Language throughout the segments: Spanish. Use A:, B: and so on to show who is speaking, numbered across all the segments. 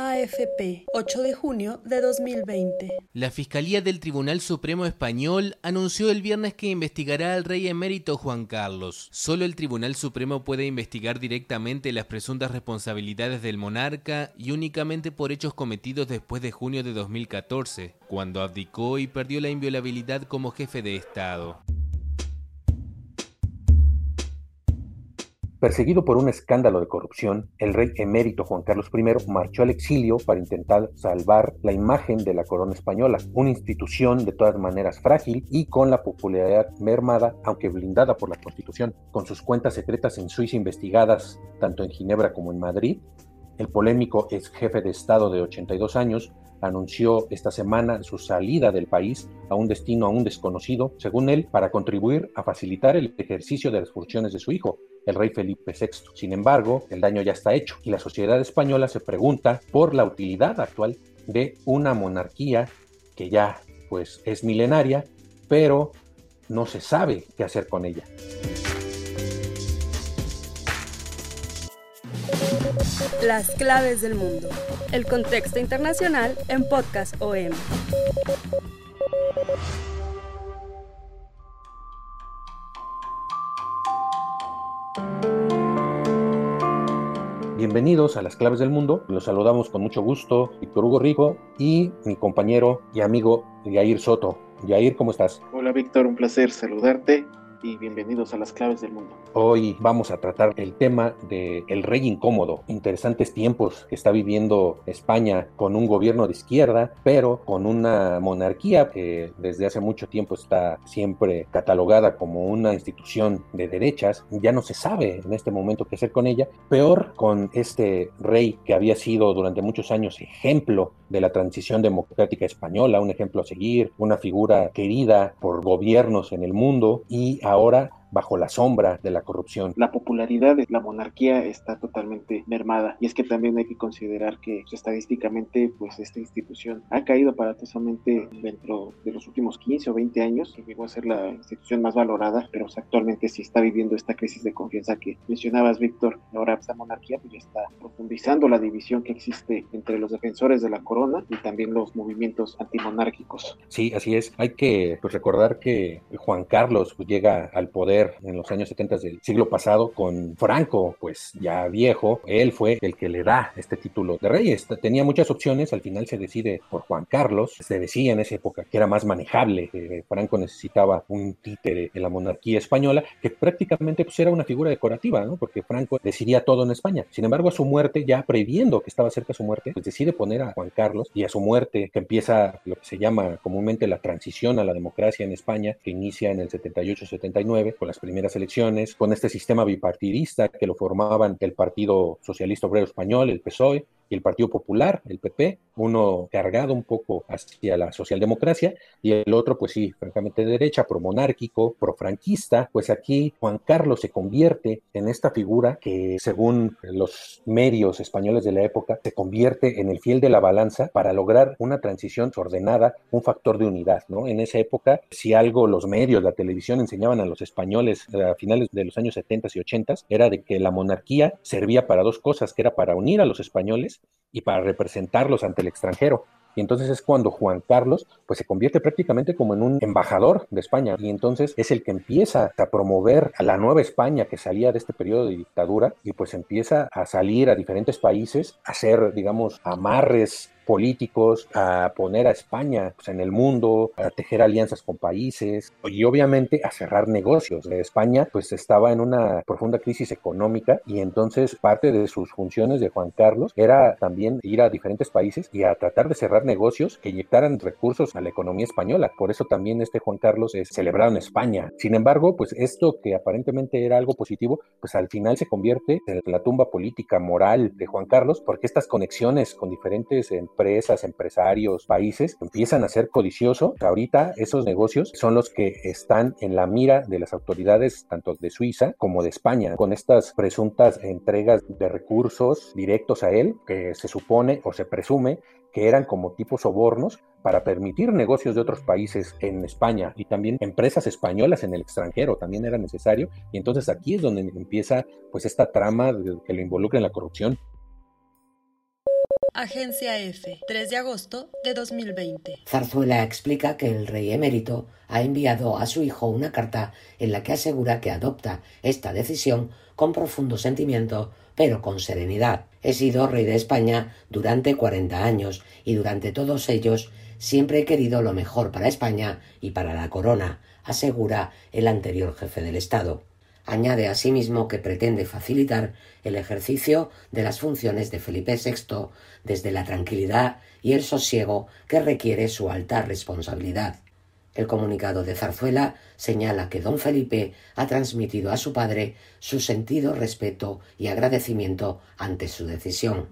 A: AFP, 8 de junio de 2020.
B: La Fiscalía del Tribunal Supremo Español anunció el viernes que investigará al rey emérito Juan Carlos. Solo el Tribunal Supremo puede investigar directamente las presuntas responsabilidades del monarca y únicamente por hechos cometidos después de junio de 2014, cuando abdicó y perdió la inviolabilidad como jefe de Estado.
C: Perseguido por un escándalo de corrupción, el rey emérito Juan Carlos I marchó al exilio para intentar salvar la imagen de la corona española, una institución de todas maneras frágil y con la popularidad mermada, aunque blindada por la Constitución. Con sus cuentas secretas en Suiza investigadas tanto en Ginebra como en Madrid, el polémico ex jefe de Estado de 82 años anunció esta semana su salida del país a un destino aún desconocido, según él, para contribuir a facilitar el ejercicio de las funciones de su hijo, el rey Felipe VI. Sin embargo, el daño ya está hecho y la sociedad española se pregunta por la utilidad actual de una monarquía que ya pues es milenaria, pero no se sabe qué hacer con ella.
A: Las claves del mundo. El contexto internacional en Podcast OM.
C: Bienvenidos a las claves del mundo. Los saludamos con mucho gusto, Víctor Hugo Rico y mi compañero y amigo Yair Soto. Yair, ¿cómo estás?
D: Hola Víctor, un placer saludarte y bienvenidos a las claves del mundo.
C: Hoy vamos a tratar el tema de el rey incómodo, interesantes tiempos que está viviendo España con un gobierno de izquierda, pero con una monarquía que desde hace mucho tiempo está siempre catalogada como una institución de derechas. Ya no se sabe en este momento qué hacer con ella. Peor con este rey que había sido durante muchos años ejemplo de la transición democrática española, un ejemplo a seguir, una figura querida por gobiernos en el mundo y ahora bajo la sombra de la corrupción.
D: La popularidad de la monarquía está totalmente mermada y es que también hay que considerar que pues, estadísticamente pues esta institución ha caído aparatosamente dentro de los últimos 15 o 20 años, que llegó a ser la institución más valorada, pero actualmente sí está viviendo esta crisis de confianza que mencionabas Víctor. Ahora esta monarquía pues ya está profundizando la división que existe entre los defensores de la corona y también los movimientos antimonárquicos.
C: Sí, así es. Hay que pues, recordar que Juan Carlos pues, llega al poder en los años 70 del siglo pasado con Franco, pues ya viejo, él fue el que le da este título de rey. Tenía muchas opciones, al final se decide por Juan Carlos, se decía en esa época que era más manejable, que Franco necesitaba un títere en la monarquía española, que prácticamente pues, era una figura decorativa, ¿no? porque Franco decidía todo en España. Sin embargo, a su muerte, ya previendo que estaba cerca su muerte, pues decide poner a Juan Carlos y a su muerte, que empieza lo que se llama comúnmente la transición a la democracia en España, que inicia en el 78-79 con las primeras elecciones, con este sistema bipartidista que lo formaban el Partido Socialista Obrero Español, el PSOE, y el Partido Popular, el PP, uno cargado un poco hacia la socialdemocracia y el otro, pues sí, francamente de derecha, promonárquico, profranquista, pues aquí Juan Carlos se convierte en esta figura que según los medios españoles de la época se convierte en el fiel de la balanza para lograr una transición ordenada, un factor de unidad, ¿no? En esa época, si algo los medios, la televisión enseñaban a los españoles a finales de los años 70 y 80 era de que la monarquía servía para dos cosas, que era para unir a los españoles y para representarlos ante el extranjero. Y entonces es cuando Juan Carlos pues se convierte prácticamente como en un embajador de España y entonces es el que empieza a promover a la nueva España que salía de este periodo de dictadura y pues empieza a salir a diferentes países a hacer digamos amarres políticos, a poner a España pues, en el mundo, a tejer alianzas con países y obviamente a cerrar negocios. España pues estaba en una profunda crisis económica y entonces parte de sus funciones de Juan Carlos era también ir a diferentes países y a tratar de cerrar negocios que inyectaran recursos a la economía española. Por eso también este Juan Carlos es celebrado en España. Sin embargo, pues esto que aparentemente era algo positivo, pues al final se convierte en la tumba política moral de Juan Carlos, porque estas conexiones con diferentes empresas, empresarios, países, empiezan a ser codicioso. Ahorita esos negocios son los que están en la mira de las autoridades tanto de Suiza como de España, con estas presuntas entregas de recursos directos a él, que se supone o se presume que eran como tipo sobornos para permitir negocios de otros países en España y también empresas españolas en el extranjero también era necesario y entonces aquí es donde empieza pues esta trama que lo involucra en la corrupción.
A: Agencia F, 3 de agosto de 2020.
E: Zarzuela explica que el rey emérito ha enviado a su hijo una carta en la que asegura que adopta esta decisión con profundo sentimiento, pero con serenidad. He sido rey de España durante 40 años y durante todos ellos siempre he querido lo mejor para España y para la corona, asegura el anterior jefe del Estado. Añade asimismo que pretende facilitar el ejercicio de las funciones de Felipe VI desde la tranquilidad y el sosiego que requiere su alta responsabilidad. El comunicado de Zarzuela señala que don Felipe ha transmitido a su padre su sentido respeto y agradecimiento ante su decisión.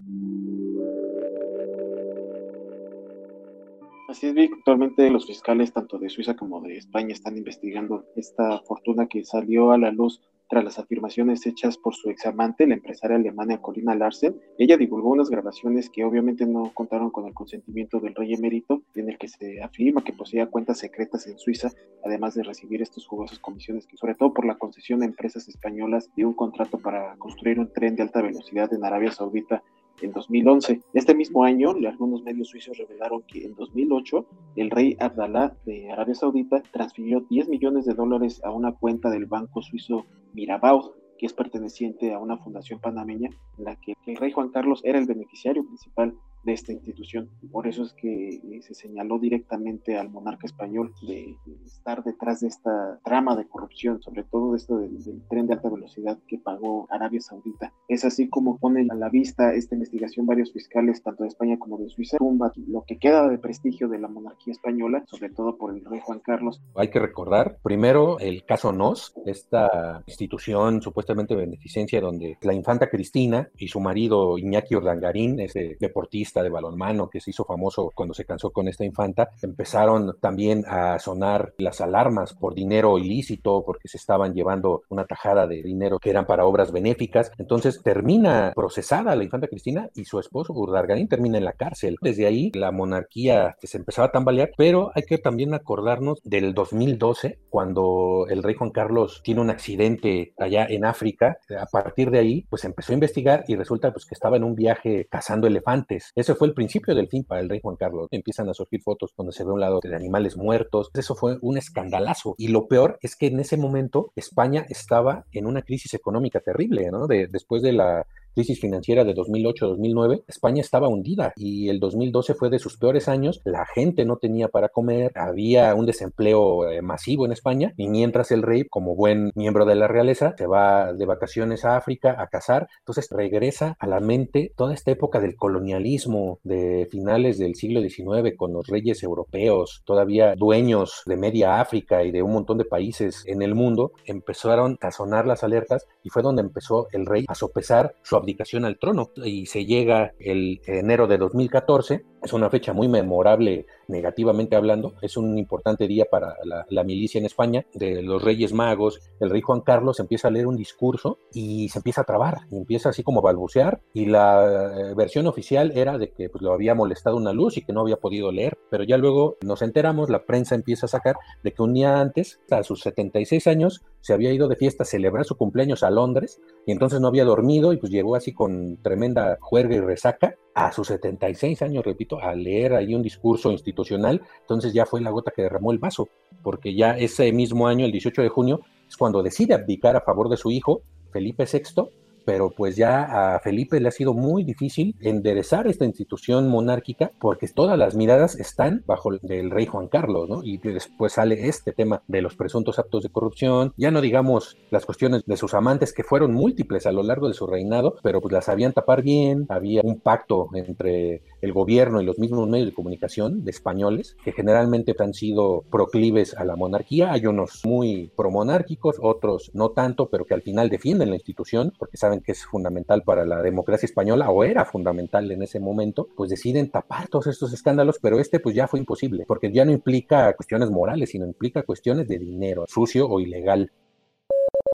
D: Actualmente los fiscales tanto de Suiza como de España están investigando esta fortuna que salió a la luz tras las afirmaciones hechas por su examante, la empresaria alemana Corina Larsen. Ella divulgó unas grabaciones que obviamente no contaron con el consentimiento del rey emérito, en el que se afirma que poseía cuentas secretas en Suiza, además de recibir estos jugosas comisiones, que sobre todo por la concesión a empresas españolas de un contrato para construir un tren de alta velocidad en Arabia Saudita en 2011. Este mismo año, algunos medios suizos revelaron que en 2008 el rey Abdallah de Arabia Saudita transfirió 10 millones de dólares a una cuenta del banco suizo Mirabaud, que es perteneciente a una fundación panameña, en la que el rey Juan Carlos era el beneficiario principal de esta institución. Por eso es que eh, se señaló directamente al monarca español de, estar detrás de esta trama de corrupción, sobre todo esto del, tren de alta velocidad que pagó Arabia Saudita. Es así como pone a la vista esta investigación varios fiscales, tanto de España como de Suiza, tumba lo que queda de prestigio de la monarquía española, sobre todo por el rey Juan Carlos.
C: Hay que recordar primero el caso NOS, esta institución supuestamente beneficencia donde la infanta Cristina y su marido Iñaki Ordangarín, ese deportista, de balonmano que se hizo famoso cuando se casó con esta infanta, empezaron también a sonar las alarmas por dinero ilícito, porque se estaban llevando una tajada de dinero que eran para obras benéficas. Entonces termina procesada la infanta Cristina y su esposo Urdargarín termina en la cárcel. Desde ahí la monarquía se empezaba a tambalear, pero hay que también acordarnos del 2012, cuando el rey Juan Carlos tiene un accidente allá en África. A partir de ahí, pues empezó a investigar y resulta pues que estaba en un viaje cazando elefantes. Ese fue el principio del fin para el rey Juan Carlos. Empiezan a surgir fotos donde se ve un lado de animales muertos. Eso fue un escandalazo. Y lo peor es que en ese momento España estaba en una crisis económica terrible, ¿no? De, después de la crisis financiera de 2008-2009, España estaba hundida y el 2012 fue de sus peores años. La gente no tenía para comer, había un desempleo eh, masivo en España y mientras el rey, como buen miembro de la realeza, se va de vacaciones a África a cazar, entonces regresa a la mente toda esta época del colonialismo de finales del siglo XIX con los reyes europeos, todavía dueños de media África y de un montón de países en el mundo, empezaron a sonar las alertas y fue donde empezó el rey a sopesar su al trono y se llega el enero de 2014. Es una fecha muy memorable negativamente hablando. Es un importante día para la, milicia en España, de los Reyes Magos. El rey Juan Carlos empieza a leer un discurso y se empieza a trabar, y empieza así como a balbucear. Y la eh, versión oficial era de que pues, lo había molestado una luz y que no había podido leer. Pero ya luego nos enteramos, la prensa empieza a sacar de que un día antes, a sus 76 años, se había ido de fiesta a celebrar su cumpleaños a Londres y entonces no había dormido y pues llegó así con tremenda juerga y resaca a sus 76 años, repito, a leer ahí un discurso institucional, entonces ya fue la gota que derramó el vaso, porque ya ese mismo año, el 18 de junio, es cuando decide abdicar a favor de su hijo, Felipe VI, pero pues ya a Felipe le ha sido muy difícil enderezar esta institución monárquica porque todas las miradas están bajo el rey Juan Carlos, ¿no? Y después sale este tema de los presuntos actos de corrupción, ya no digamos las cuestiones de sus amantes que fueron múltiples a lo largo de su reinado, pero pues las sabían tapar bien, había un pacto entre el gobierno y los mismos medios de comunicación de españoles que generalmente han sido proclives a la monarquía, hay unos muy promonárquicos, otros no tanto, pero que al final defienden la institución porque saben que es fundamental para la democracia española o era fundamental en ese momento, pues deciden tapar todos estos escándalos, pero este pues ya fue imposible, porque ya no implica cuestiones morales, sino implica cuestiones de dinero, sucio o ilegal.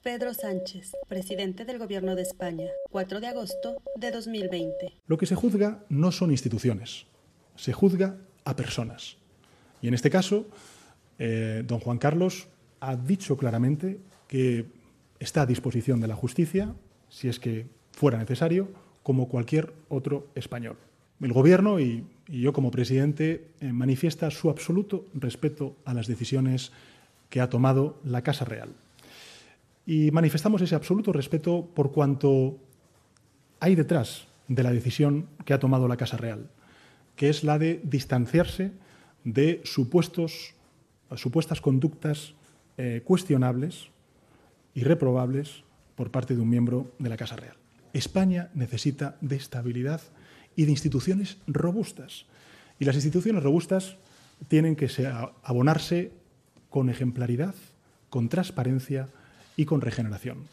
A: Pedro Sánchez, presidente del Gobierno de España, 4 de agosto de 2020.
F: Lo que se juzga no son instituciones, se juzga a personas. Y en este caso, eh, don Juan Carlos ha dicho claramente que está a disposición de la justicia, si es que fuera necesario, como cualquier otro español. El Gobierno y, yo como presidente eh, manifiesta su absoluto respeto a las decisiones que ha tomado la Casa Real. Y manifestamos ese absoluto respeto por cuanto hay detrás de la decisión que ha tomado la Casa Real, que es la de distanciarse de supuestos, supuestas conductas eh, cuestionables y reprobables por parte de un miembro de la Casa Real. España necesita de estabilidad y de instituciones robustas. Y las instituciones robustas tienen que abonarse con ejemplaridad, con transparencia, y con regeneración.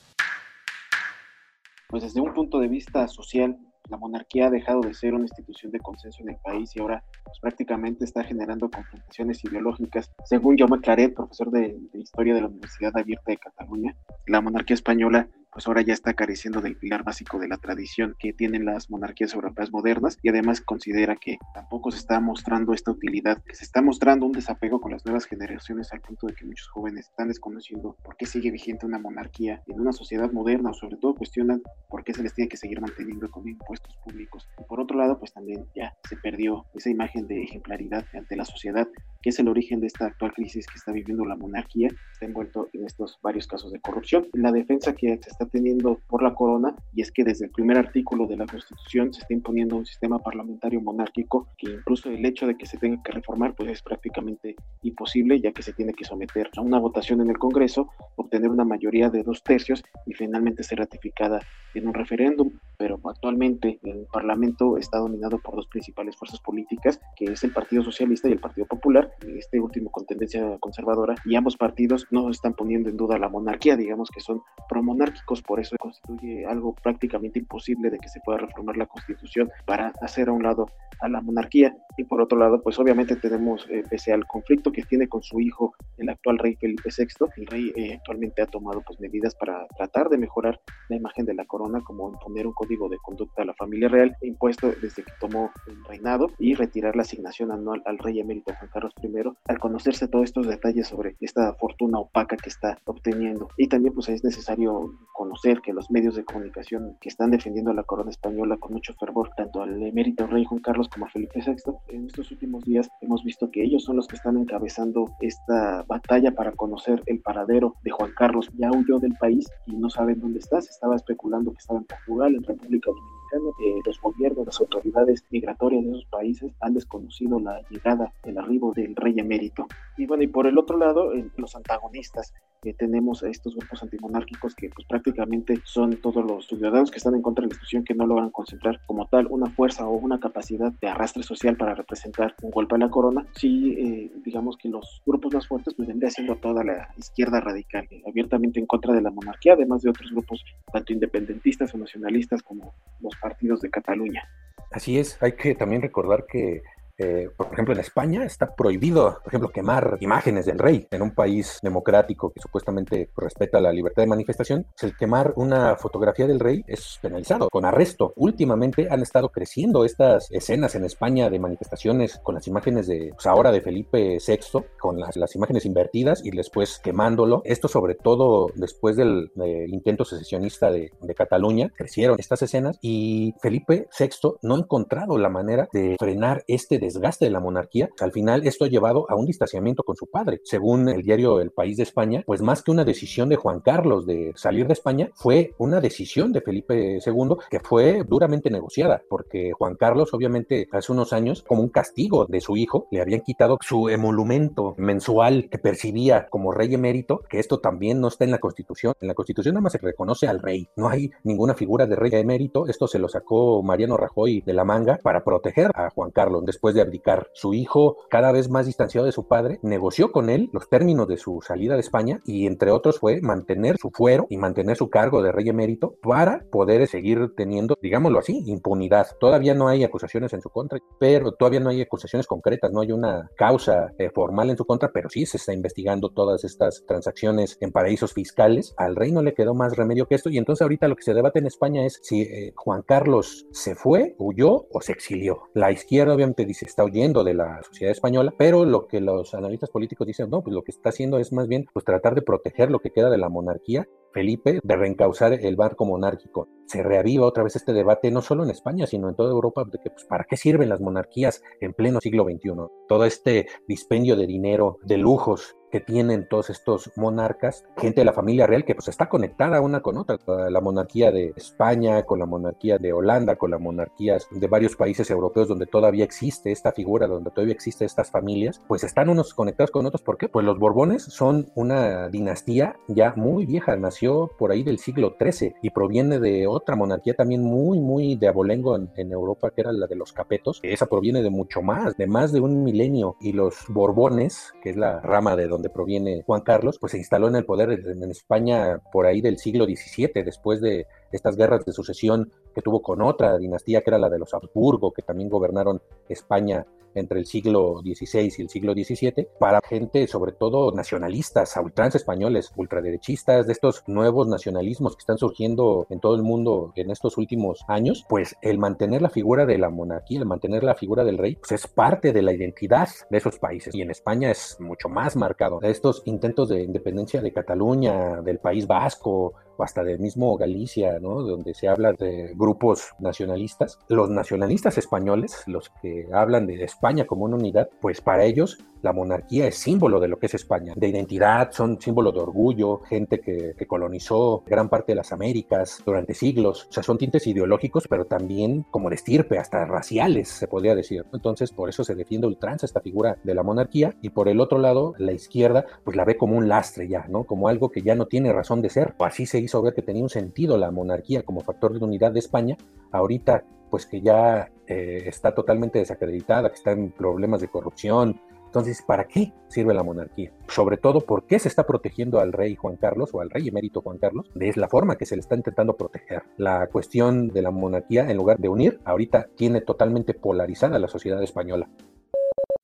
D: Pues desde un punto de vista social, la monarquía ha dejado de ser una institución de consenso en el país y ahora pues, prácticamente está generando confrontaciones ideológicas. Según Jaume Claret, profesor de, de, Historia de la Universidad Abierta de Cataluña, la monarquía española pues ahora ya está careciendo del pilar básico de la tradición que tienen las monarquías europeas modernas y además considera que tampoco se está mostrando esta utilidad, que se está mostrando un desapego con las nuevas generaciones al punto de que muchos jóvenes están desconociendo por qué sigue vigente una monarquía en una sociedad moderna o sobre todo cuestionan por qué se les tiene que seguir manteniendo con impuestos públicos. Y por otro lado, pues también ya se perdió esa imagen de ejemplaridad ante la sociedad, que es el origen de esta actual crisis que está viviendo la monarquía, está envuelto en estos varios casos de corrupción. La defensa que se está teniendo por la corona y es que desde el primer artículo de la Constitución se está imponiendo un sistema parlamentario monárquico que incluso el hecho de que se tenga que reformar pues es prácticamente imposible ya que se tiene que someter a una votación en el Congreso, obtener una mayoría de dos tercios y finalmente ser ratificada en un referéndum, pero actualmente el Parlamento está dominado por dos principales fuerzas políticas, que es el Partido Socialista y el Partido Popular, este último con tendencia conservadora, y ambos partidos no están poniendo en duda la monarquía, digamos que son promonárquicos, por eso constituye algo prácticamente imposible de que se pueda reformar la Constitución para hacer a un lado a la monarquía. Y por otro lado, pues obviamente tenemos, eh, pese al conflicto que tiene con su hijo, el actual rey Felipe VI, el rey eh, actualmente ha tomado pues medidas para tratar de mejorar la imagen de la corona, como imponer un código de conducta a la familia real, impuesto desde que tomó el reinado, y retirar la asignación anual al rey emérito Juan Carlos I, al conocerse todos estos detalles sobre esta fortuna opaca que está obteniendo. Y también pues es necesario conocer que los medios de comunicación que están defendiendo a la corona española con mucho fervor, tanto al emérito rey Juan Carlos como a Felipe VI, en estos últimos días hemos visto que ellos son los que están encabezando esta batalla para conocer el paradero de Juan Carlos. Ya huyó del país y no saben dónde está, se estaba especulando que estaba en Portugal, en République catholique. Eh, los gobiernos, las autoridades migratorias de esos países han desconocido la llegada, el arribo del rey emérito. Y bueno, y por el otro lado, los antagonistas, tenemos a estos grupos antimonárquicos que pues prácticamente son todos los ciudadanos que están en contra de la institución que no logran concentrar como tal una fuerza o una capacidad de arrastre social para representar un golpe a la corona, sí eh, digamos que los grupos más fuertes pues vendría siendo toda la izquierda radical, eh, abiertamente en contra de la monarquía, además de otros grupos tanto independentistas o nacionalistas como los partidos de Cataluña.
C: Así es, hay que también recordar que eh, por ejemplo, en España está prohibido, por ejemplo, quemar imágenes del rey en un país democrático que supuestamente respeta la libertad de manifestación. El quemar una fotografía del rey es penalizado con arresto. Últimamente han estado creciendo estas escenas en España de manifestaciones con las imágenes de, pues ahora de Felipe VI, con las, las imágenes invertidas y después quemándolo. Esto sobre todo después del, intento secesionista de, de Cataluña, crecieron estas escenas y Felipe VI no ha encontrado la manera de frenar este desgaste de la monarquía, al final esto ha llevado a un distanciamiento con su padre. Según el diario El País de España, pues más que una decisión de Juan Carlos de salir de España, fue una decisión de Felipe II que fue duramente negociada, porque Juan Carlos obviamente hace unos años, como un castigo de su hijo, le habían quitado su emolumento mensual que percibía como rey emérito, que esto también no está en la Constitución. En la Constitución nada más se reconoce al rey, no hay ninguna figura de rey emérito. Esto se lo sacó Mariano Rajoy de la manga para proteger a Juan Carlos después de abdicar. Su hijo, cada vez más distanciado de su padre, negoció con él los términos de su salida de España y entre otros fue mantener su fuero y mantener su cargo de rey emérito para poder seguir teniendo, digámoslo así, impunidad. Todavía no hay acusaciones en su contra, pero todavía no hay acusaciones concretas, no hay una causa eh, formal en su contra, pero sí se está investigando todas estas transacciones en paraísos fiscales. Al rey no le quedó más remedio que esto y entonces ahorita lo que se debate en España es si eh, Juan Carlos se fue, huyó o se exilió. La izquierda obviamente dice está huyendo de la sociedad española, pero lo que los analistas políticos dicen, no, pues lo que está haciendo es más bien pues tratar de proteger lo que queda de la monarquía Felipe de reencauzar el barco monárquico. Se reaviva otra vez este debate no solo en España, sino en toda Europa, de que pues, para qué sirven las monarquías en pleno siglo XXI. Todo este dispendio de dinero, de lujos que tienen todos estos monarcas, gente de la familia real que pues está conectada una con otra, la monarquía de España, con la monarquía de Holanda, con las monarquías de varios países europeos donde todavía existe esta figura, donde todavía existe estas familias, pues están unos conectados con otros. ¿Por qué? Pues los Borbones son una dinastía ya muy vieja, nació por ahí del siglo XIII y proviene de otra monarquía también muy, muy de abolengo en, en Europa, que era la de los Capetos. Esa proviene de mucho más, de más de un milenio. Y los Borbones, que es la rama de donde proviene Juan Carlos, pues se instaló en el poder en España por ahí del siglo XVII, después de estas guerras de sucesión que tuvo con otra dinastía que era la de los Habsburgo, que también gobernaron España entre el siglo XVI y el siglo XVII, para gente sobre todo nacionalistas, ultrans españoles, ultraderechistas, de estos nuevos nacionalismos que están surgiendo en todo el mundo en estos últimos años, pues el mantener la figura de la monarquía, el mantener la figura del rey, pues es parte de la identidad de esos países. Y en España es mucho más marcado. Estos intentos de independencia de Cataluña, del País Vasco, hasta del mismo Galicia, ¿no? Donde se habla de grupos nacionalistas. Los nacionalistas españoles, los que hablan de España como una unidad, pues para ellos la monarquía es símbolo de lo que es España, de identidad, son símbolo de orgullo, gente que, colonizó gran parte de las Américas durante siglos, o sea, son tintes ideológicos, pero también como de estirpe, hasta raciales, se podría decir. Entonces, por eso se defiende ultranza esta figura de la monarquía, y por el otro lado, la izquierda, pues la ve como un lastre ya, ¿no? Como algo que ya no tiene razón de ser. Así se hizo ver que tenía un sentido la monarquía como factor de unidad de España, ahorita pues que ya eh, está totalmente desacreditada, que está en problemas de corrupción, entonces, ¿para qué sirve la monarquía? Sobre todo, ¿por qué se está protegiendo al rey Juan Carlos o al rey emérito Juan Carlos? Es la forma que se le está intentando proteger. La cuestión de la monarquía, en lugar de unir, ahorita tiene totalmente polarizada la sociedad española.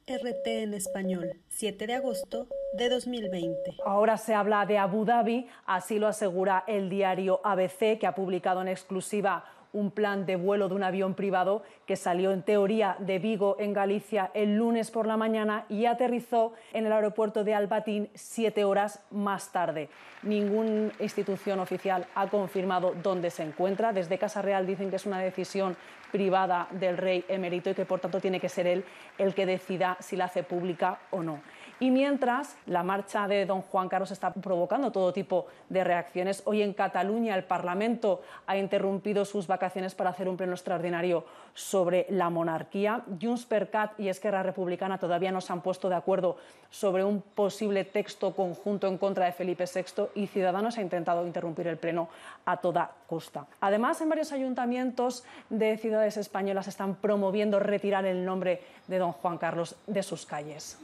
A: RT en español, 7 de agosto de 2020.
G: Ahora se habla de Abu Dhabi, así lo asegura el diario ABC, que ha publicado en exclusiva un plan de vuelo de un avión privado que salió en teoría de Vigo, en Galicia, el lunes por la mañana y aterrizó en el aeropuerto de Albatín siete horas más tarde. Ninguna institución oficial ha confirmado dónde se encuentra. Desde Casa Real dicen que es una decisión privada del rey emérito y que por tanto tiene que ser él el que decida si la hace pública o no. Y mientras la marcha de don Juan Carlos está provocando todo tipo de reacciones, hoy en Cataluña el Parlamento ha interrumpido sus vacaciones para hacer un pleno extraordinario sobre la monarquía. Junts per Cat y Esquerra Republicana todavía no se han puesto de acuerdo sobre un posible texto conjunto en contra de Felipe VI y Ciudadanos ha intentado interrumpir el pleno a toda costa. Además, en varios ayuntamientos de ciudades españolas están promoviendo retirar el nombre de don Juan Carlos de sus calles.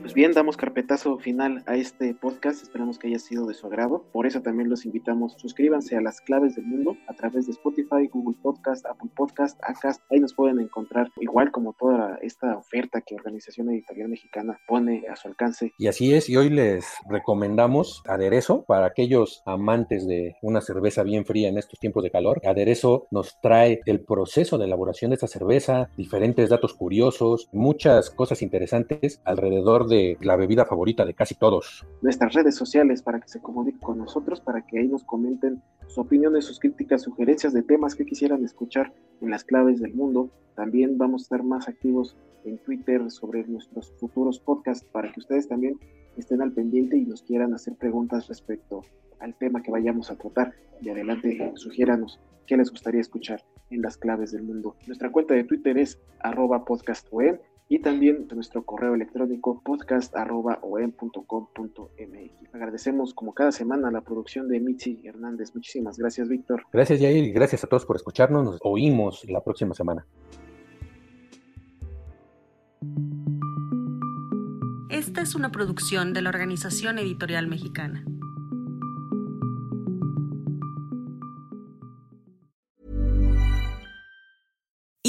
D: Pues bien, damos carpetazo final a este podcast. Esperamos que haya sido de su agrado. Por eso también los invitamos. Suscríbanse a las claves del mundo a través de Spotify, Google Podcast, Apple Podcast, Acast. Ahí nos pueden encontrar, igual como toda esta oferta que Organización Editorial Mexicana pone a su alcance.
C: Y así es. Y hoy les recomendamos aderezo para aquellos amantes de una cerveza bien fría en estos tiempos de calor. Aderezo nos trae el proceso de elaboración de esta cerveza, diferentes datos curiosos, muchas cosas interesantes alrededor de la bebida favorita de casi todos.
D: Nuestras redes sociales para que se comuniquen con nosotros, para que ahí nos comenten sus opiniones, sus críticas, sugerencias de temas que quisieran escuchar en las claves del mundo. También vamos a estar más activos en Twitter sobre nuestros futuros podcasts para que ustedes también estén al pendiente y nos quieran hacer preguntas respecto al tema que vayamos a tratar. Y adelante, sugiéranos qué les gustaría escuchar en las claves del mundo. Nuestra cuenta de Twitter es arroba podcastweb y también nuestro correo electrónico podcast.om.com.mx. Agradecemos como cada semana la producción de Mitzi Hernández. Muchísimas gracias, Víctor.
C: Gracias, Jair, y gracias a todos por escucharnos. Nos oímos la próxima semana.
A: Esta es una producción de la Organización Editorial Mexicana.